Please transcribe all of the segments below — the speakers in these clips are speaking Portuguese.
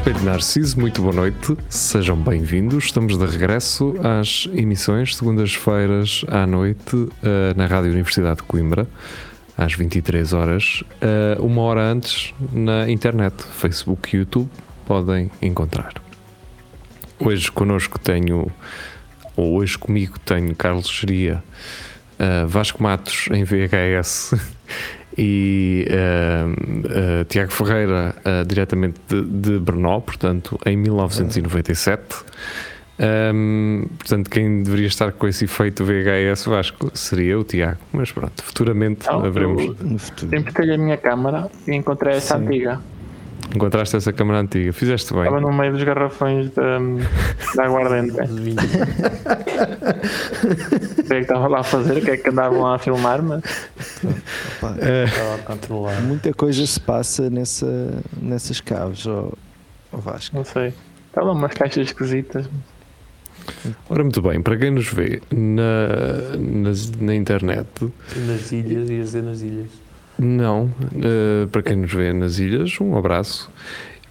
Espelho Narciso, muito boa noite, sejam bem-vindos. Estamos de regresso às emissões, segundas-feiras à noite, uh, na Rádio Universidade de Coimbra, às 23 horas, uh, uma hora antes na internet, Facebook e YouTube, podem encontrar. Hoje connosco tenho, ou hoje comigo tenho Carlos Geria, uh, Vasco Matos em VHS. e uh, uh, Tiago Ferreira, uh, diretamente de, de Brno, portanto, em 1997. Um, portanto, quem deveria estar com esse efeito VHS Vasco seria o Tiago, mas pronto, futuramente Não, haveremos. eu No futuro. Sempre tenho a minha câmara e encontrei essa Sim. antiga. Encontraste essa câmara antiga, fizeste bem. Estava no meio dos garrafões de, da aguardente. O que é que estava lá a fazer? O que é que andavam lá a filmar? Mas Pá, Estava a controlar. muita coisa se passa nessa, nessas caves, ó ó Vasco. não sei. Estavam umas caixas esquisitas. Ora, muito bem, para quem nos vê na, nas- na internet, Nas ilhas, ia dizer nas ilhas. Não, eh, para quem nos vê nas ilhas, um abraço.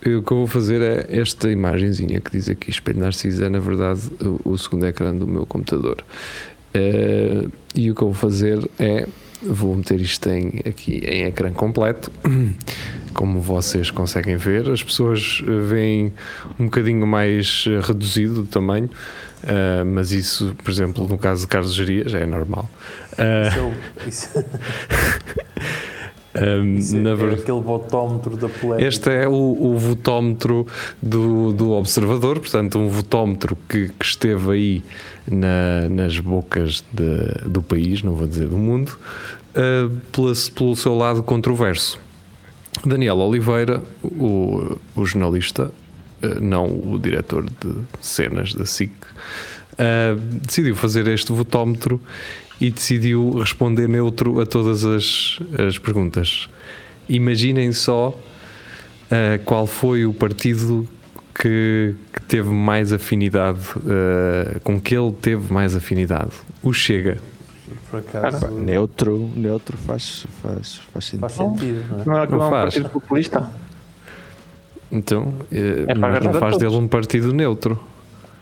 E O que eu vou fazer é esta imagenzinha que diz aqui Espelho Narciso, é na verdade o, o segundo ecrã do meu computador. Eh, e o que eu vou fazer é, vou meter isto em, aqui em ecrã completo, como vocês conseguem ver. As pessoas eh, veem um bocadinho mais eh, reduzido o tamanho, eh, mas isso, por exemplo, no caso de Carlos Geria, já é normal. Eh, Isso é, isso, ehm, isso é- na é aquele botómetro da polémica. Este é o, o votómetro do, do observador, portanto, um votómetro que, que esteve aí na- nas bocas de- do país, não vou dizer do mundo, uh, pela- pelo seu lado controverso. Daniel Oliveira, o, o jornalista, uh, não o diretor de cenas da SIC, uh, decidiu fazer este votómetro e decidiu responder neutro a todas as, as perguntas. Imaginem só uh, qual foi o partido que, que teve mais afinidade, uh, com que ele teve mais afinidade. O Chega. Por acaso, Cara, Neutro, neutro faz, faz, faz sentido. faz sentido, não é? Não é que Não é um faz. partido populista? Então, uh, É mas não faz todos. dele um partido neutro.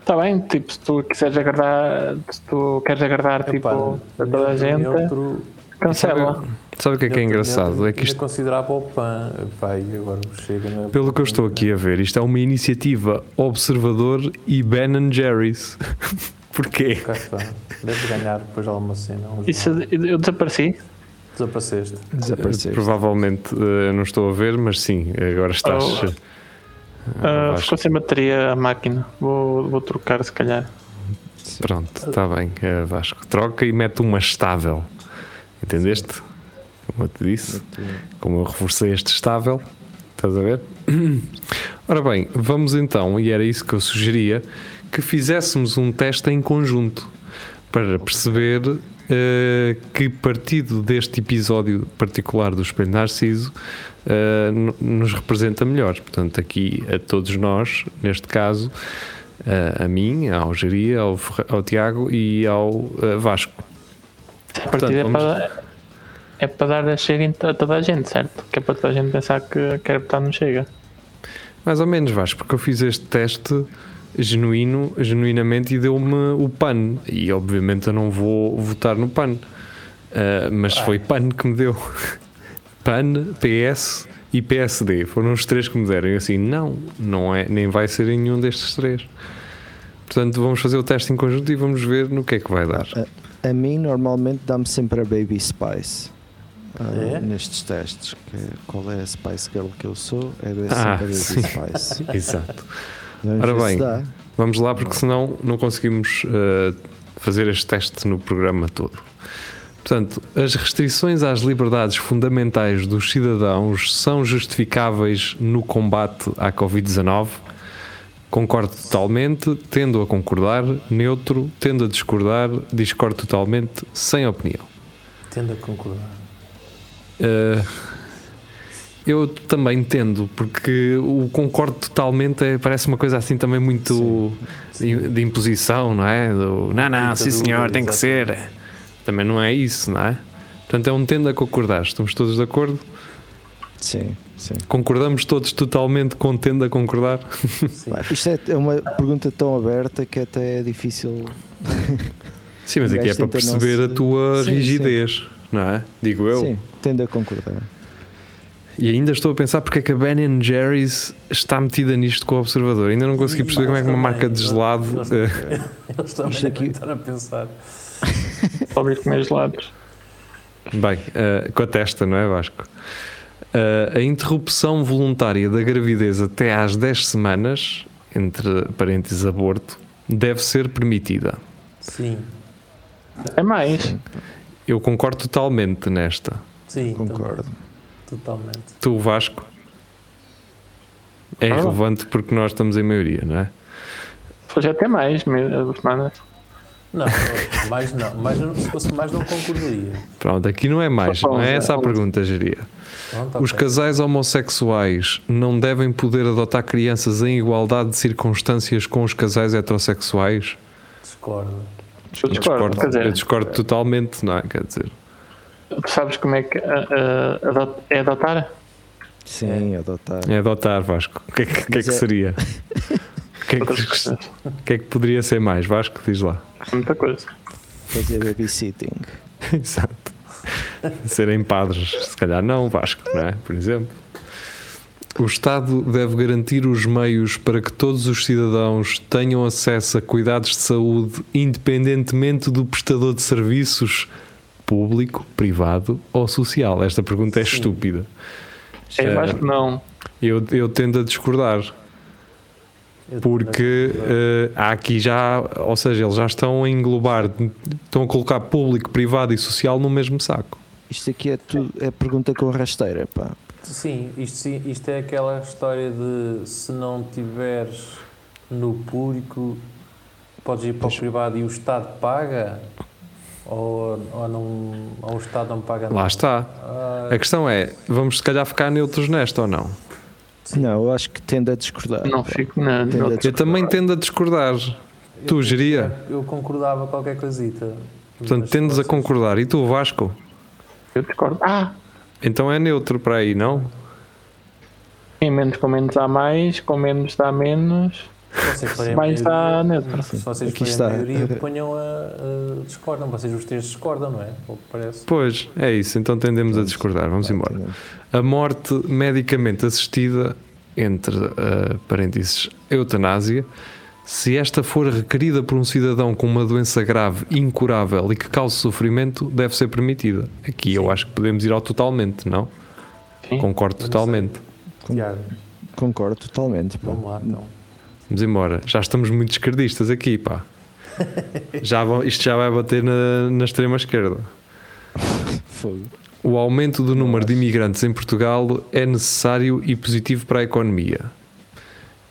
Está bem, tipo, se tu quiseres agradar, se tu queres agradar tipo, a toda a gente, neutro- cancela. Sabe o que é que é engraçado? neutro É que isto, considerava o PAN. Pai, agora chega, não é? pelo que eu estou aqui a ver, isto é uma iniciativa Observador e Ben Jerry's. Porquê? Está. Deve ganhar depois de alguma cena. Isso, eu desapareci. Desapareceste. Desapareceste. Provavelmente uh, não estou a ver, mas sim, agora estás. Oh. Ah, ficou sem bateria a máquina. Vou, vou trocar se calhar. Pronto, está bem, uh, Vasco. Troca e mete uma estável. Entendeste? Como eu te disse. como eu reforcei este estável, estás a ver? Ora bem, vamos então, e era isso que eu sugeria, que fizéssemos um teste em conjunto para perceber eh, que partido deste episódio particular do Espelho Narciso no- nos representa melhor. Portanto, aqui a todos nós, neste caso, eh, a mim, ao Geria, ao, ao Tiago e ao Vasco. A partida é, vamos- para, é para dar a chega a toda a gente, certo? Que é para toda a gente pensar que quer votar no Chega. Mais ou menos, Vasco, porque eu fiz este teste genuíno, genuinamente e deu-me o PAN. E obviamente eu não vou votar no PAN. Ah, mas foi PAN que me deu. PAN, PS e PSD. Foram os três que me deram. E eu assim, não, não é, nem vai ser em nenhum destes três. Portanto, vamos fazer o teste em conjunto e vamos ver no que é que vai dar. A mim, normalmente, dá-me sempre a Baby Spice. ah, É? Nestes testes. Que qual é a Spice Girl que eu sou? É sempre Ah, a Baby sim. Spice. Exato. Vamos Ora bem. Vamos lá, porque senão não conseguimos eh, fazer este teste no programa todo. Portanto, as restrições às liberdades fundamentais dos cidadãos são justificáveis no combate à Covid-19? Concordo totalmente, tendo a concordar, neutro, tendo a discordar, discordo totalmente, sem opinião. Tendo a concordar. Uh, eu também entendo, porque o concordo totalmente é- parece uma coisa assim também muito de, de imposição, não é? Do, não, não, sim senhor, tem que ser. Também não é isso, não é? Portanto, é um tendo a concordar. Estamos todos de acordo? Sim, sim. Concordamos todos totalmente com tendo a concordar? Sim. Isto é, é uma pergunta tão aberta que até é difícil. Sim, mas aqui é para não perceber a tua Sim, rigidez, não é? Digo eu. Sim, tendo a concordar. E ainda estou a pensar porque é que a Ben Jerry's está metida nisto com o observador. Ainda não consegui perceber como é que uma marca de gelado. Eles, eh, também aqui- estar a pensar. Vir comer gelados. Bem, eh, com a testa, não é, Vasco? Eh, a interrupção voluntária da gravidez até às 10 semanas, entre parênteses aborto, deve ser permitida. Sim, É mais. Eu concordo totalmente nesta. sim. Concordo. também. Totalmente. Tu, Vasco, é Ah. relevante porque nós estamos em maioria, não é? Hoje até mais, semanas. Não, mais não. Mais, não- se fosse mais, não concordaria. Pronto, aqui não é mais, não é essa a pergunta, Geria. Os casais homossexuais não devem poder adotar crianças em igualdade de circunstâncias com os casais heterossexuais? Discordo. Eu discordo. Eu discordo totalmente, não é? Quer dizer, tu sabes como é que adot- é adotar? Sim, adotar. é adotar, Vasco. O que é que, que, é que é- seria? O que, é que, que é que poderia ser mais? Vasco, diz lá. Muita coisa. Fazer babysitting. Exato. Serem padres, se calhar não, Vasco, não é? Por exemplo. O Estado deve garantir os meios para que todos os cidadãos tenham acesso a cuidados de saúde, independentemente do prestador de serviços público, privado ou social. Esta pergunta é Sim. estúpida. Eu Eh, acho que não. Eu, eu tendo a discordar, Eu porque eh, há aqui já, ou seja, eles já estão a englobar, estão a colocar público, privado e social no mesmo saco. Isto aqui é, tudo, é pergunta com rasteira, pá. Sim isto, sim, isto é aquela história de se não tiveres no público, podes ir para o privado e o Estado paga? Ou, ou, não, ou o Estado não paga Lá nada? está. Ah, A questão é, vamos se calhar ficar neutros nesta ou não? Não, eu acho que tende a discordar. Não fico a não- Eu também tendo a discordar. eu- Tu, geria? Eu concordava qualquer coisita. Portanto, tendes a concordar. E tu, Vasco? Eu discordo. Ah! Então é neutro para aí, não? Em menos com menos há mais, com menos dá menos. Se vocês forem dá maioria- neutro. Se vocês Aqui forem está. a maioria, ponham a, a discordam. Vocês os três discordam, não é? Parece. Pois, é isso. Então tendemos a discordar. Vamos embora. A morte medicamente assistida, entre uh, parênteses, eutanásia, se esta for requerida por um cidadão com uma doença grave, incurável e que cause sofrimento, deve ser permitida. Aqui eu acho que podemos ir ao totalmente, não? Sim. Concordo totalmente. Concordo totalmente, vamos lá então. Vamos embora. Já estamos muito esquerdistas aqui, pá. Já vão- isto já vai bater na, na extrema esquerda. Fogo. O aumento do número de imigrantes em Portugal é necessário e positivo para a economia.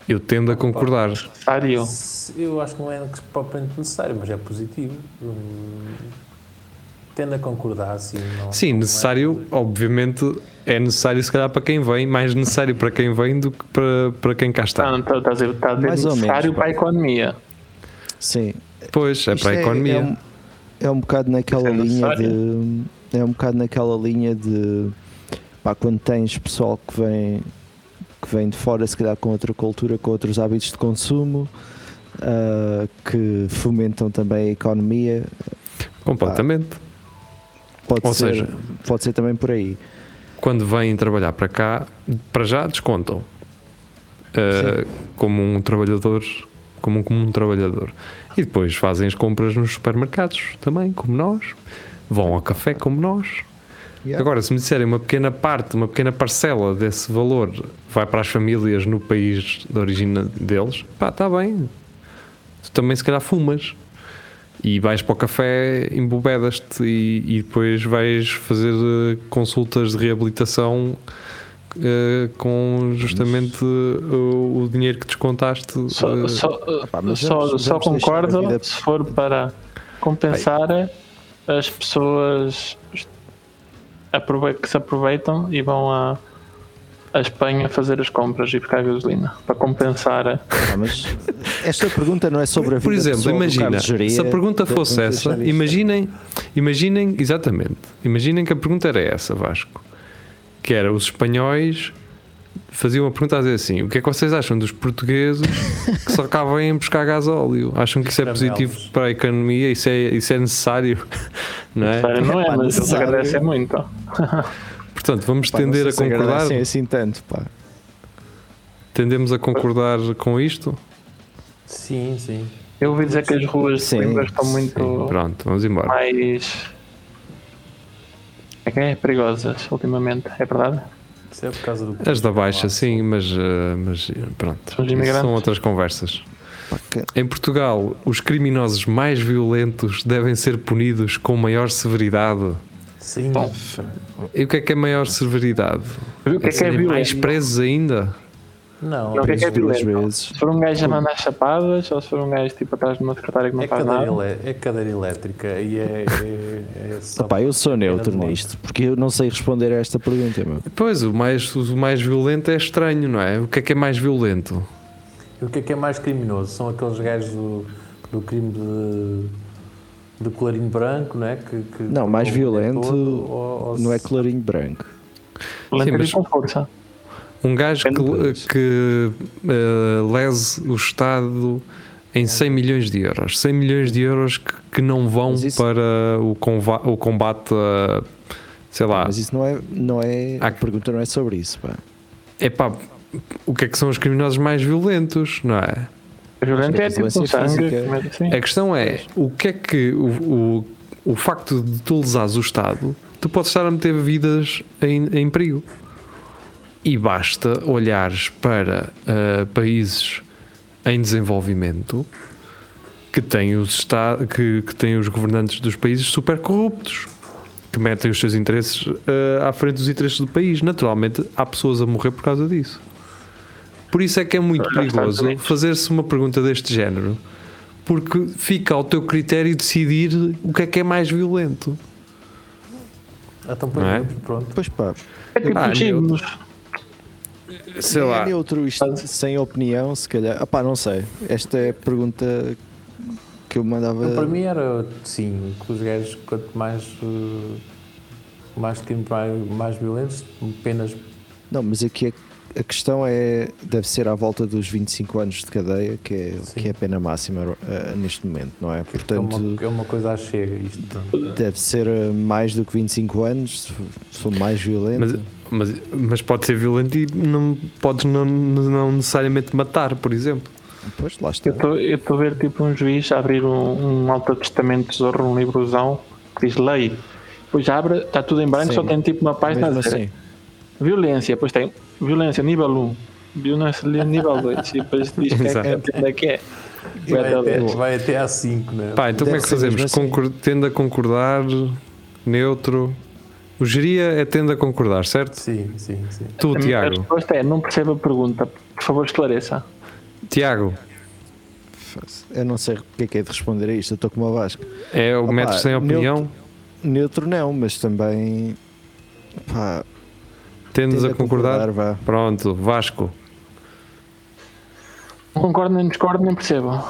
Eu tendo a concordar. Necessário. Eu acho que não é propriamente necessário, mas é positivo. Hum, Tendo a concordar, sim. Não, Sim, não é- necessário, obviamente, é necessário se calhar para quem vem, mais necessário para quem vem do que para, para quem cá Está, está. está, está a dizer, está a dizer Mais ou menos, necessário pá. para a economia. Sim. Pois, é Isto para a economia. É um, é um bocado naquela é linha de. É um bocado naquela linha de. Pá, quando tens pessoal que vem, que vem de fora, se calhar com outra cultura, com outros hábitos de consumo, ah, que fomentam também a economia, Completamente. Pode, Ou ser, seja- pode ser também por aí. Quando vêm trabalhar para cá, para já descontam. Uh, como um trabalhador, como um comum trabalhador. E depois fazem as compras nos supermercados também, como nós. Vão ao café como nós. Yeah. Agora, se me disserem uma pequena parte, uma pequena parcela desse valor vai para as famílias no país de origem deles, pá, está bem. Tu também se calhar fumas. E vais para o café, embobedas-te e, e depois vais fazer eh, consultas de reabilitação eh, com justamente eh, o, o dinheiro que descontaste. Só, eh, só, pá, só, vamos- só vamos concordo vida- se for para compensar as pessoas que se aproveitam e vão a, a Espanha fazer as compras e buscar gasolina para compensar. Ah, mas esta pergunta não é sobre a vida Por exemplo, imagina, Geria. se a pergunta fosse essa, imaginem, imaginem, exatamente, imaginem que a pergunta era essa, Vasco, que era os espanhóis faziam uma pergunta a dizer assim, o que é que vocês acham dos portugueses que só cá vêm buscar gasóleo? Acham que isso é positivo para a economia? Isso é, isso é necessário? Não é? Sério, não é, Pá, mas eles necessário. agradecem muito. Portanto, vamos Pá, tender a se concordar, agradecem assim tanto, pá. tendemos a concordar com isto? Sim, sim. Eu ouvi dizer que as ruas de Sim, Coimbra estão muito Sim, pronto, vamos embora. mais. É que é perigosas ultimamente, é verdade? Isso é por causa do. As da Baixa, sim, mas, eh, mas pronto, São outras conversas. Em Portugal, os criminosos mais violentos devem ser punidos com maior severidade. Sim. Bom, E o que é que é maior severidade? O que é que é mais presos ainda? Não, Não, o que é que é duas violento? vezes. Se for um gajo a mandar chapadas ou se for um gajo tipo atrás de uma secretária que não é faz cadeira, nada. elé- é cadeira elétrica e é. é, é só Pá, eu sou neutro nisto, porque eu não sei responder a esta pergunta, meu. Pois, o mais, o mais violento é estranho, não é? O que é que é mais violento? E o que é que é mais criminoso? São aqueles gajos do, do crime de, de colarinho branco, não é? Que, que Não, mais violento todo, ou- ou Não é clarinho branco. E com força. Um gajo que, que eh, lese o Estado em 100 milhões de euros. 100 milhões de euros que, que não vão isso- para o, o combate a, sei lá, Mas isso não é. Não é a pergunta não é sobre isso, pá. é pá, o que é que são os criminosos mais violentos, não é? Violento é a tipo um sangue. física- mas assim. A questão é, o que é que o, o, o facto de tu lesares o Estado, tu podes estar a meter vidas em, em perigo. E basta olhares para ah, países em desenvolvimento que têm, os que, que têm os governantes dos países super corruptos, que metem os seus interesses ah, à frente dos interesses do país. Naturalmente, há pessoas a morrer por causa disso. Por isso é que é muito perigoso fazer-se uma pergunta deste género, porque fica ao teu critério decidir o que é que é mais violento. Então, Não é? pronto. Pois pá. É tipo Ah, os signos. Sei é lá. neutro isto sem opinião, se calhar. Ah pá, não sei. Esta é a pergunta que eu mandava. Então, para mim era sim, que os gajos quanto mais eh, mais crimes mais, mais violentos, penas Não, mas aqui a, a questão é. Deve ser à volta dos 25 anos de cadeia, que é, Sim. que é a pena máxima eh, neste momento, não é? é Portanto. uma, é uma coisa à chega isto. Deve ser eh, mais do que 25 anos, se for- se for mais violento. Mas, mas, mas pode ser violento e não podes não, não necessariamente matar, por exemplo. Pois, lá está. Eu estou a ver tipo um juiz a abrir um, um Alto Testamento Tesouro, um livrozão que diz lei. Depois abre, está tudo em branco, Sim. só tem tipo uma página a dizer assim. Violência. Depois tem violência nível 1, violência nível 2. E depois diz que é, que é, que é. Vai Vai até vai até à 5, né? Pá, então como é Deve que fazemos? assim. Tende a concordar, neutro. O geria é tende a concordar, certo? Sim, sim, sim. Tu, A Tiago. resposta é: não percebo a pergunta. Por favor, esclareça. Tiago, Eu não sei o que é que é de responder a isto. Eu estou como o Vasco. é o Opa, metro sem opinião? Neutro não, mas também. Pá, Tendes a concordar? vá. Pronto, Vasco. Não concordo, nem discordo, nem percebo.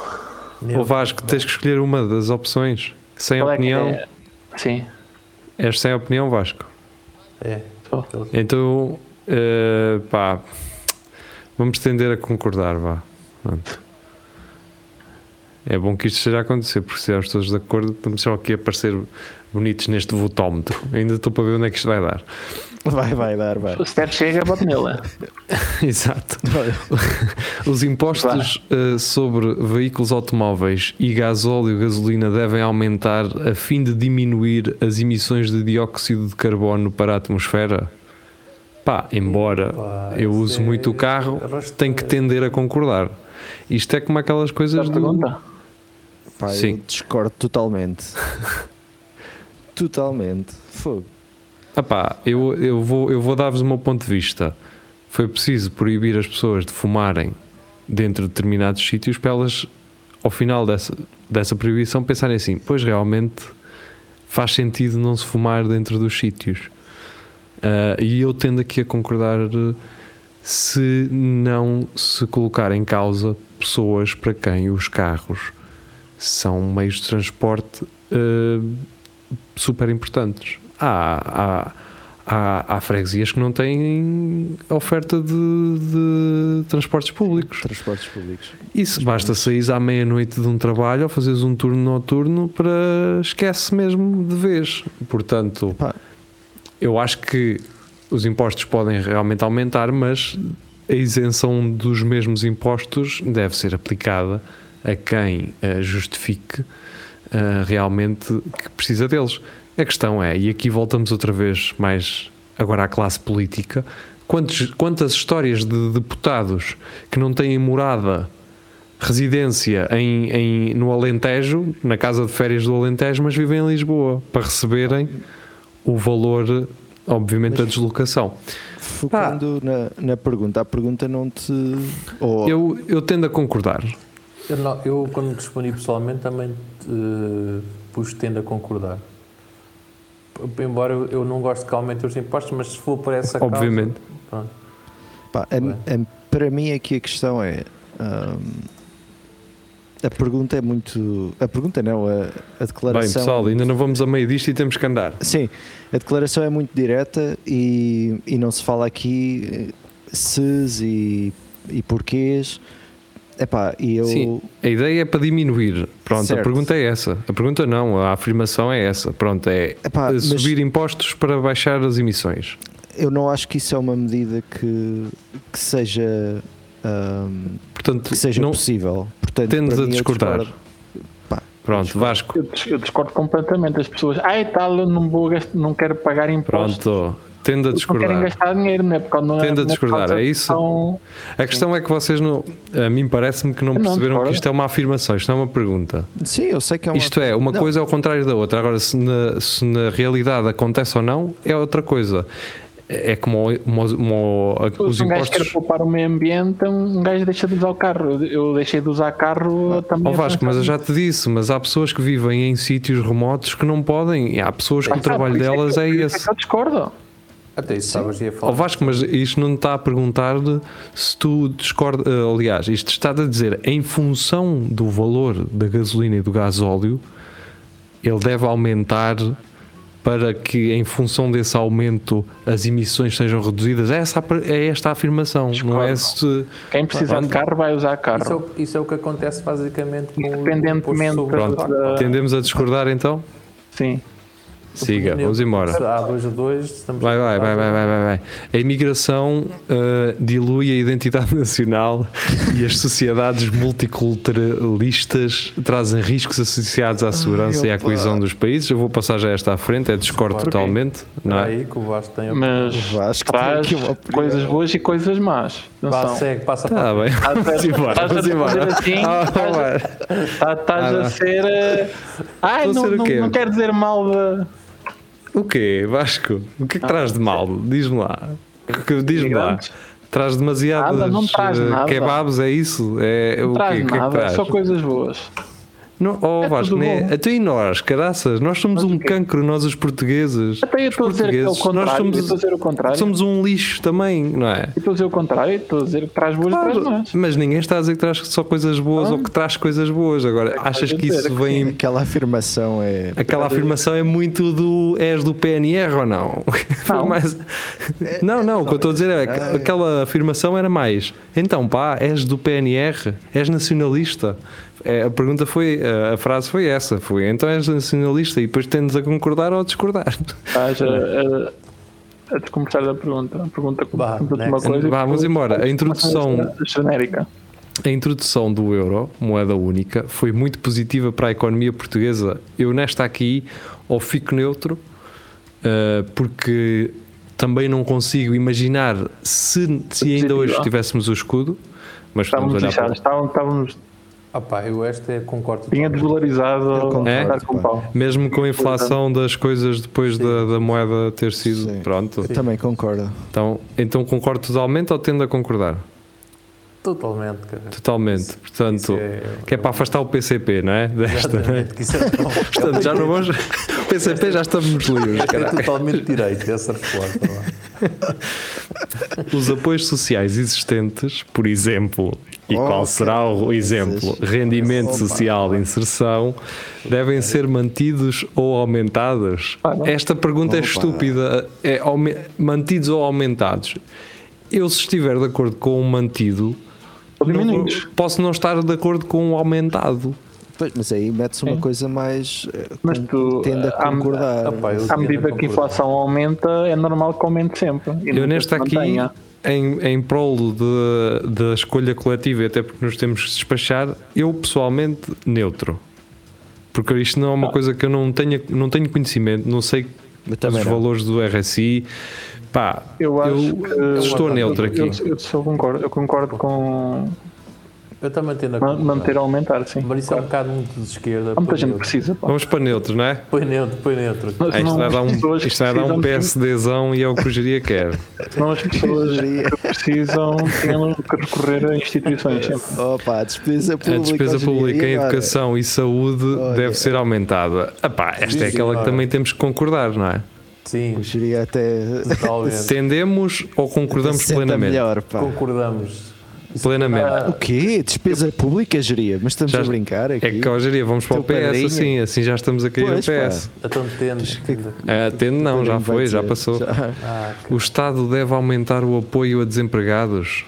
O Vasco, tens que escolher uma das opções. Sem Qual é opinião. é? Sim. És sem opinião, Vasco. É. Então, eh, pá, vamos tender a concordar, vá. Pronto. É bom que isto esteja a acontecer, porque se estivermos todos de acordo, estamos só aqui a parecer bonitos neste votómetro. Ainda estou para ver onde é que isto vai dar. Vai, vai dar, vai. Se der chega, bote nele. Exato. Os impostos eh, sobre veículos automóveis e gasóleo e gasolina devem aumentar a fim de diminuir as emissões de dióxido de carbono para a atmosfera? Pá, embora Pá, eu uso é- muito o carro, arrasta- tenho que tender a concordar. Isto é como aquelas coisas do. pergunta? Pá, eu Sim. discordo totalmente. totalmente. Fogo. Ah pá, eu, eu vou, eu vou dar-vos o meu ponto de vista. Foi preciso proibir as pessoas de fumarem dentro de determinados sítios para elas, ao final dessa, dessa proibição, pensarem assim: pois realmente faz sentido não se fumar dentro dos sítios. Ah, e eu tendo aqui a concordar se não se colocar em causa pessoas para quem os carros são meios de transporte eh, super importantes. Há, há, há, há freguesias que não têm oferta de, de transportes públicos. Transportes públicos. Isso basta sair à meia-noite de um trabalho ou fazeres um turno noturno para esquece mesmo de vez. Portanto, Pá. eu acho que os impostos podem realmente aumentar, mas a isenção dos mesmos impostos deve ser aplicada a quem eh, justifique eh, realmente que precisa deles. A questão é, e aqui voltamos outra vez mais agora à classe política, quantos, quantas histórias de deputados que não têm morada, residência em, em- no Alentejo, na casa de férias do Alentejo, mas vivem em Lisboa, para receberem o valor, obviamente, da deslocação. Focando na, na pergunta, a pergunta não te. ou- Eu, eu tendo a concordar. Eu, não- eu, quando respondi pessoalmente, também eh, pus tendo a concordar. Embora eu, não goste que aumente os impostos, mas se for por essa causa, Obviamente. pronto. Pá, a- a- para mim aqui a questão é. hum, a pergunta é muito. A pergunta não, a, a Bem, declaração. pessoal, ainda não vamos a meio disto e temos que andar. Sim, a declaração é muito direta e, e não se fala aqui eh, ses e, e porquês. Epá, e eu. Sim. A ideia é para diminuir. Pronto, a Certo. pergunta é essa. A pergunta não, a afirmação é essa. Pronto, é Epá, mas- subir impostos para baixar as emissões. Eu não acho que isso é uma medida que, que seja, hum, Portanto, que seja não, possível. Portanto, tendes a discordar. discordo. Pronto, Vasco. Eu, dis- eu discordo completamente. As pessoas, ai tal, eu não, vou gastar, não quero pagar impostos. Pronto, tendo a Porque Não querem discordar. gastar dinheiro, não é? Porque não é, Tendo a é discordar, é isso? são- A questão é que vocês não. A mim parece-me que não não perceberam que isto é uma afirmação, isto não é uma pergunta. Sim, eu sei que é uma. Isto é, uma Não. coisa é ao contrário da outra. Agora, se na, se na realidade acontece ou não, é outra coisa. É como, os- como os Se um gajo quer impostos. poupar o meio ambiente, um gajo deixa de usar o carro. Eu- deixei de usar carro também. Ó a Vasco, mas eu pensar já te disse, mas há pessoas que vivem em sítios remotos que não podem. E há pessoas que nisso. o trabalho Ah, delas que- é isso esse. que Eu discordo. Até isso estavas a falar. Vasco, mas isto não está a perguntar se tu discordas. eh, Aliás, isto está a dizer em função do valor da gasolina e do gasóleo, ele deve aumentar para que, em função desse aumento, as emissões sejam reduzidas. É, essa, é esta a afirmação, não é se. Quem precisa de carro vai usar Isso é, carro. o, isso é o que acontece basicamente com o Independentemente o Pronto, da- tendemos a discordar então? Sim. Siga, vamos embora. Há dois a dois, estamos Vai, vai, vai, vai, vai, vai, vai. A imigração uh, dilui a identidade nacional e as sociedades multiculturalistas trazem riscos associados à segurança e à coesão dos países. Eu vou passar já esta à frente, é discordo totalmente. Não é? aí que o Vasco tem a Mas Vasco tem traz aqui uma opinião. coisas boas e coisas más. Vá, Atenção. segue, passa Tá bem, vamos embora, Estás a vamos embora. assim, Ah, estás a- Estás Ah, a não. ser. eh, Ai, não, ser o não, não quero dizer mal de. O quê, Vasco? O que é que traz de mal? Diz-me lá. Diz-me lá. Traz demasiadas Nada, não traz uh, nada. kebabs, é isso? É, o Não quê? traz O que é que nada, traz? só coisas boas. Não, oh, É Vasco, né? até e nós, caraças, nós somos Mas um cancro, nós os portugueses. Até eu Os estou a dizer que é o portugueses, contrário. Nós eu Estou a somos, dizer o contrário. somos um lixo também, não é? Eu Estou a dizer o contrário. Estou a dizer que traz boas e traz Claro, más. mas ninguém está a dizer que traz só coisas boas Ah. ou que traz coisas boas. Agora, que achas que isso é que vem. Aquela afirmação é. Aquela afirmação é muito do és do PNR ou não? Não. mais- não, não, o que eu estou a dizer é que aquela afirmação era mais. Então, pá, és do PNR, és nacionalista. É, a pergunta foi, a- a frase foi essa: foi então és nacionalista e depois tendes a concordar ou a discordar. Estás a, a, a desconversar da pergunta. A pergunta pergunta uma coisa. Vamos embora. A introdução- a genérica. A introdução do euro, moeda única, foi muito positiva para a economia portuguesa. Eu nesta aqui, ou fico neutro, eh, porque também não consigo imaginar se, se ainda hoje tivéssemos o escudo, mas Estávamos olhar para lixados. Estávamos, estávamos Ah pá, eu esta é, concordo. tinha desvalorizado. concordo, dar com pau. mesmo com a inflação das coisas depois da, da moeda ter sido Sim. pronto. Eu também concordo. Então, então concordo totalmente ou tendo a concordar? Totalmente, cara. Totalmente. Portanto, Isso é- que é para afastar o PCP, não é? Desta, não é? Exatamente, que isso é, Portanto, já não vamos. O PCP já estamos livres. é totalmente direito essa resposta. lá. Os apoios sociais existentes, por exemplo, e Oh, qual será o exemplo? Rendimento social de inserção, devem ser mantidos ou aumentados? Ah. Esta pergunta é estúpida. É mantidos ou aumentados? Eu, se estiver de acordo com o mantido, não- posso não estar de acordo com o aumentado. Pois, mas aí mete-se uma coisa mais. eh, Mas tu, tende a à- concordar. Ah, eu- À medida que a inflação aumenta, é normal que aumente sempre. E Eu neste aqui, mantenha. em, em prol da escolha coletiva, e até porque nos temos que despachar, eu pessoalmente neutro. Porque isto não é uma coisa que eu não tenho, não tenho conhecimento, não sei os não. valores do RSI. Pá, Eu acho que- estou neutro aqui. Eu, eu, eu concordo, eu concordo com Eu também tenho a ma- manter a aumentar, sim. Mas isso é um bocado muito de esquerda. Há muita gente neutro. precisa. pá. Vamos para neutro, não é? Põe neutro, põe neutro. Mas Ah, isto não vai dar um, isto vai dar um PSDzão e é o que o Geria quer. Senão as pessoas que precisam têm que recorrer a instituições sempre. Opa, a despesa A pública. despesa em dia, pública em educação e saúde Olha. deve ser aumentada. Epá, esta é aquela que também temos que concordar, não é? Sim, Eu diria até. totalmente. Tendemos ou concordamos 60 plenamente? melhor, pá. Concordamos. Plenamente. O quê? Despesa pública, geria? Mas estamos Já- a brincar aqui. É que hoje dia vamos para o PS padrinho. assim, assim já estamos a cair Pois, no PS. Então tende. Ah, Atende não, já foi, já passou. Já. Ah, que- O Estado deve aumentar o apoio a desempregados.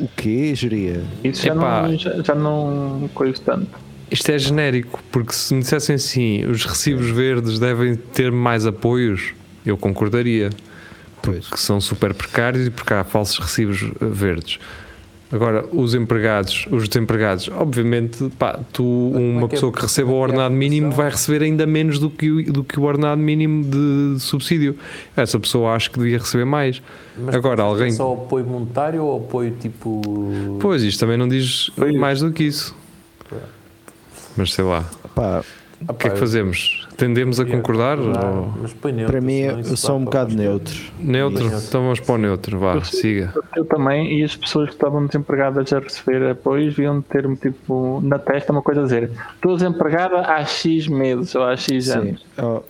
O quê, geria? Isso já Epá. não, já, já não coiso tanto. Isto é genérico, porque se me dissessem assim, os recibos verdes devem ter mais apoios, eu concordaria. Pois. Que são super precários e porque há falsos recibos eh, verdes. Agora, os empregados, os desempregados, obviamente, pá, tu, uma é que é- pessoa que receba o é é ordenado mínimo vai receber ainda menos do que, o- do que o ordenado mínimo de subsídio. Essa pessoa acho que devia receber mais. Mas Agora, é alguém. só apoio monetário ou apoio tipo. Pois, isto também não diz Pois. mais do que isso. Mas sei lá, Pá, o que é que fazemos? Tendemos a concordar? Ah, ou- Mas põe neutro. para mim, eu sou um bocado neutro. Neutro? Então vamos para o neutro, vá, Eu- siga. Eu também, e as pessoas que estavam desempregadas a receber apoios deviam ter tipo na testa uma coisa a dizer: estou desempregada há X meses ou há X Sim. anos. Oh,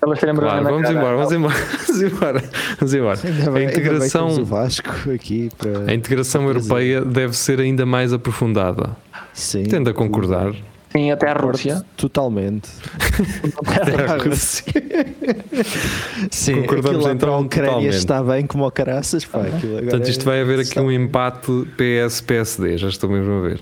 Elas terem Claro, vamos cara. embora, vamos embora, vamos embora, vamos embora. ainda bem, A integração, o Vasco aqui para. a integração europeia deve ser ainda mais aprofundada. Sim. Tendo a concordar. Sim, até a Rússia. Totalmente. Até a Rússia. Sim, Concordamos então para a Ucrânia totalmente. está bem como o caraças, pá. Portanto, isto vai haver aqui está- um empate PS-PSD, já estou mesmo a ver.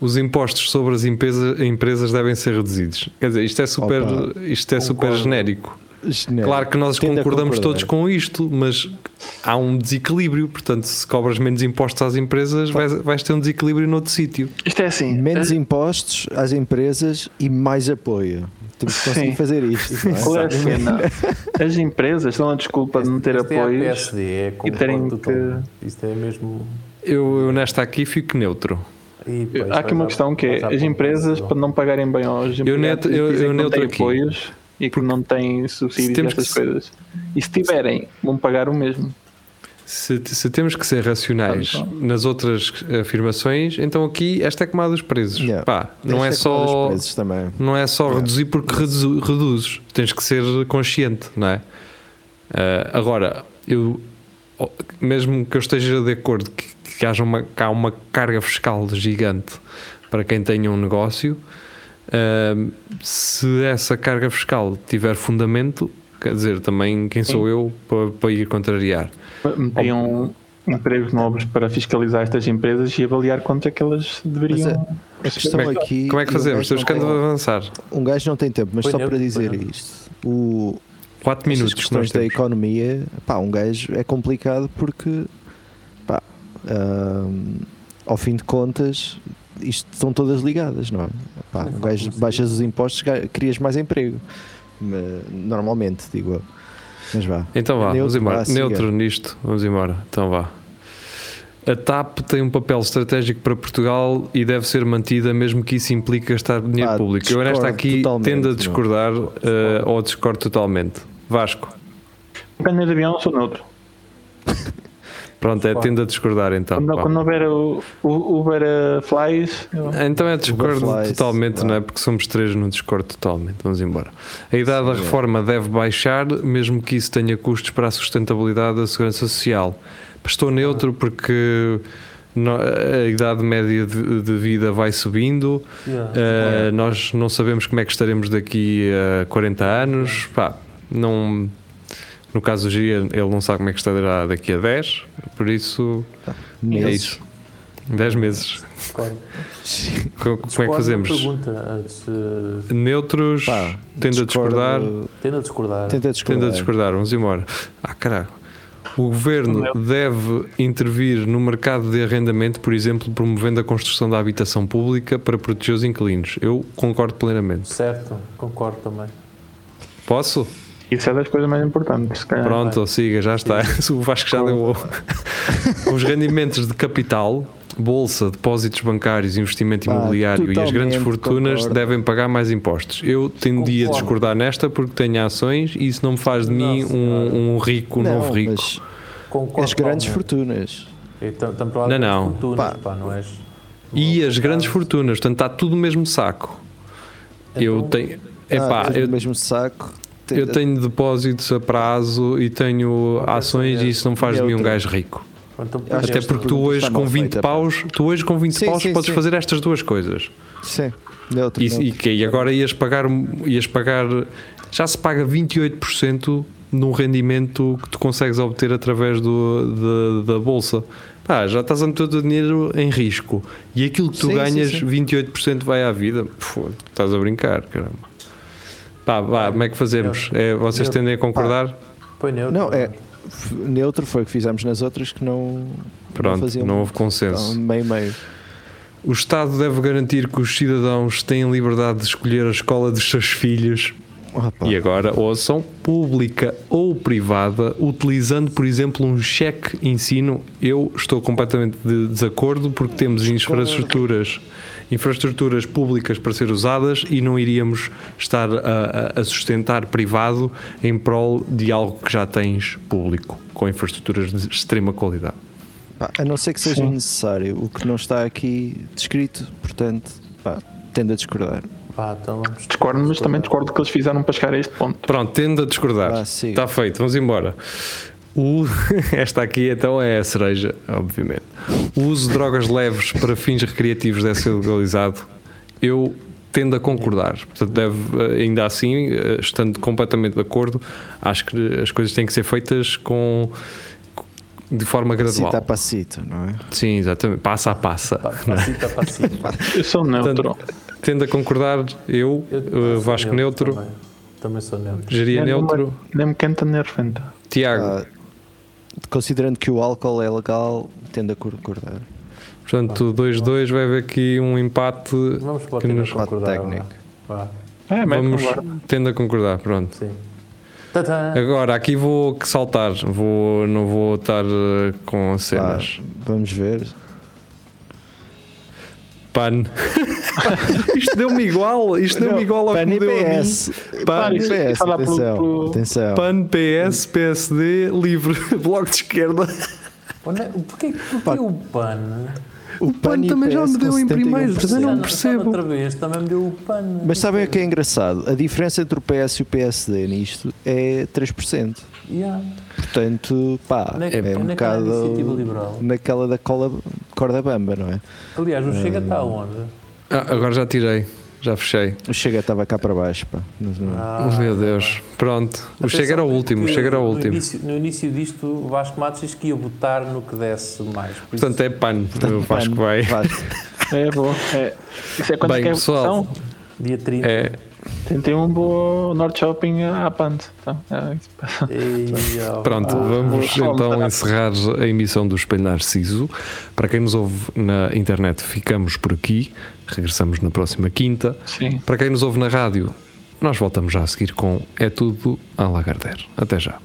Os impostos sobre as empresas, empresas devem ser reduzidos. Quer dizer, isto é super, Opa, isto é super concordo. genérico. Genérico. Claro que nós Tendo concordamos todos com isto, mas há um desequilíbrio. Portanto, se cobras menos impostos às empresas, vais, vais ter um desequilíbrio noutro sítio. Isto é assim. Menos eh, impostos às empresas e mais apoio. Temos que conseguir Sim. fazer isto. não é? Qual é a cena? As empresas dão a desculpa de não ter Este é a apoios. PSD, é concordo terem totalmente. Isto é mesmo. Eu, eu nesta aqui fico neutro. E, pois, Há aqui uma questão que é: as empresas, para não pagarem bem aos empregados, neto- eu- dizem eu que não neutro aqui. apoios e que não têm subsídios temos e essas que- coisas. E se tiverem, vão pagar o mesmo. Se, se temos que ser racionais Então. nas outras afirmações, então aqui esta é como a dos presos. Yeah. Pá, não é questão só não é só reduzir porque redu- reduzes, tens que ser consciente, não é? Ah, agora, eu mesmo que eu esteja de acordo que, que haja uma, que há uma carga fiscal gigante para quem tenha um negócio, se essa carga fiscal tiver fundamento, quer dizer, também quem sou eu para, para ir contrariar? Metiam empregos novos para fiscalizar estas empresas e avaliar quanto é que elas deveriam. A questão Como é que- aqui. Como é que um fazemos? que tem- avançar. Um gajo não tem tempo, mas Põe só para dizer isto. O, 4 estas minutos nós questões da temos. economia, pá, um gajo é complicado porque, pá, hum, ao fim de contas, isto estão todas ligadas, não é? Pá, um baixas os impostos, crias mais emprego. Ma- Normalmente, digo eu. Mas vá. Então vá, vamos Neutro, embora. vá. Neutro nisto, vamos embora. Então vá. A TAP tem um papel estratégico para Portugal e deve ser mantida, mesmo que isso implique gastar dinheiro Pá, público. Eu nesta aqui tendo a discordar eh, ou discordo totalmente. Vasco, Ganhar de avião, sou neutro. Pronto, é tenda a discordar então. Quando, quando houver o, o Uber Flies, eu- Então é discordo totalmente, não é? Porque somos três no discordo totalmente. Vamos embora. A idade da reforma deve baixar, mesmo que isso tenha custos para a sustentabilidade da segurança social. Estou neutro porque no- a idade média de, de vida vai subindo. Yeah. Uh, nós não sabemos como é que estaremos daqui a 40 anos. Pá, não, no caso do Gia, ele não sabe como é que estará daqui a 10, por isso é Meses. isso. 10 meses. Discordo. Co- Como é que fazemos? Pergunta, antes, eh, Neutros, Pá, tendo a discordar, tendo a discordar. Tenta discordar. tendo a discordar, vamos embora. Ah, caralho. O governo deve intervir no mercado de arrendamento, por exemplo, promovendo a construção da habitação pública para proteger os inquilinos. Eu concordo plenamente. Certo, concordo também. Posso? Isso é das coisas mais importantes. se calhar. Pronto, siga, já está. O Vasco já deu. Os rendimentos de capital, bolsa, depósitos bancários, investimento imobiliário e as grandes fortunas concordo. devem pagar mais impostos. Eu tendia a discordar nesta porque tenho ações e isso não me faz de mim Nossa, um, um rico, um Não, novo rico. mas Concordo as grandes totalmente. fortunas. Então, Não, não. fortunas, Pá. pá, não és. E as grandes Ah, fortunas, portanto está tudo no mesmo saco. Eu então, tenho. Epá, ah, eu, o mesmo saco. Eu tenho depósitos a prazo e tenho ações e isso não faz de mim um gajo rico. Então, Até porque tu hoje com mal 20 feita, paus, tu hoje com 20 Sim, paus sim, podes sim. fazer estas duas coisas. Sim. E, e, que- e agora ias pagar, ias pagar, já se paga 28% num rendimento que tu consegues obter através do, da, da bolsa. Pá, já estás a meter o teu dinheiro em risco. E aquilo que tu ganhas, sim. 28% vai à vida. Pô, estás a brincar, caramba. Pá, vá, como é que fazemos? É, vocês Eu- tendem a concordar? Põe neutro. Não, é. Neutro foi o que fizemos nas outras que não. Pronto, faziam não houve consenso. Então, meio meio. O Estado deve garantir que os cidadãos têm liberdade de escolher a escola dos seus filhos Opa, E agora ouçam pública ou privada, utilizando, por exemplo, um cheque ensino. Eu estou completamente de desacordo porque temos infraestruturas, infraestruturas públicas para ser usadas e não iríamos estar a, a- sustentar privado em prol de algo que já tens público, com infraestruturas de extrema qualidade. pá, a não ser que seja Sim. necessário, o que não está aqui descrito, portanto, pá, tendo a discordar. Pá, então. Discordo, mas também discordo que eles fizeram para chegar a este ponto. Pronto, tendo a discordar. Ah. Está feito, vamos embora. O- esta aqui então é a cereja, obviamente. O uso de drogas leves para fins recreativos deve ser legalizado. Eu tendo a concordar. Portanto, deve, ainda assim, eh, estando completamente de acordo, acho que as coisas têm que ser feitas com de forma gradual. Cita a passito, não é? Sim, exatamente. Passo a passo. Pá, Passita, passita. Eu sou neutro. Portanto, tendo a concordar, eu, Eu- eh, Vasco neutro, Também. Também sou neutro. geria Nem me- neutro, Nem me quenta nem refenta. Tiago. Considerando que o álcool é legal, tendo a concordar. Portanto, 2-2 vai haver aqui um empate. Vamos que nos- concordar. técnico. Vá. É, mas Vamos concordo. tendo a concordar, pronto. Sim. Agora, aqui vou que saltar, vou, não vou estar eh, com cenas. vamos ver. PAN. isto deu-me igual, isto deu-me igual ao que PAN me e deu. PS. PAN, PAN e PS, pelo- atenção. pelo- atenção. PAN, PS, PSD, Livre, Bloco de Esquerda. É- Porquê, porquê o PAN? O PAN e também já me deu em primeiro, 71%. mas eu não percebo. Outra vez também me deu o PAN. Mas sabem o que é engraçado? A diferença entre o PS e o PSD nisto é 3%. Yeah. Portanto, pá, Onde é é é um a bocado iniciativa liberal? naquela da cola, corda bamba, não é? Aliás, o Chega está onde? Ah, agora já tirei, já fechei. O Chega estava cá para baixo, pá. Ah, meu Deus. Pronto, o Chega era o último, o Chega era o no último. Início, no início disto, o Vasco Matos disse que ia votar no que desse mais. Por isso, Portanto, é PAN, eu acho que vai. Vasco. É bom. É. Isso é quando Bem, é é a pessoal. dia 30. É, Tentei um bom Norte Shopping à Pante. Então, é Pronto, vamos então encerrar a emissão do Espelho Narciso. Para quem nos ouve na internet, ficamos por aqui. Regressamos na próxima quinta. Sim. Para quem nos ouve na rádio, nós voltamos já a seguir com É Tudo a Lagardère. Até já.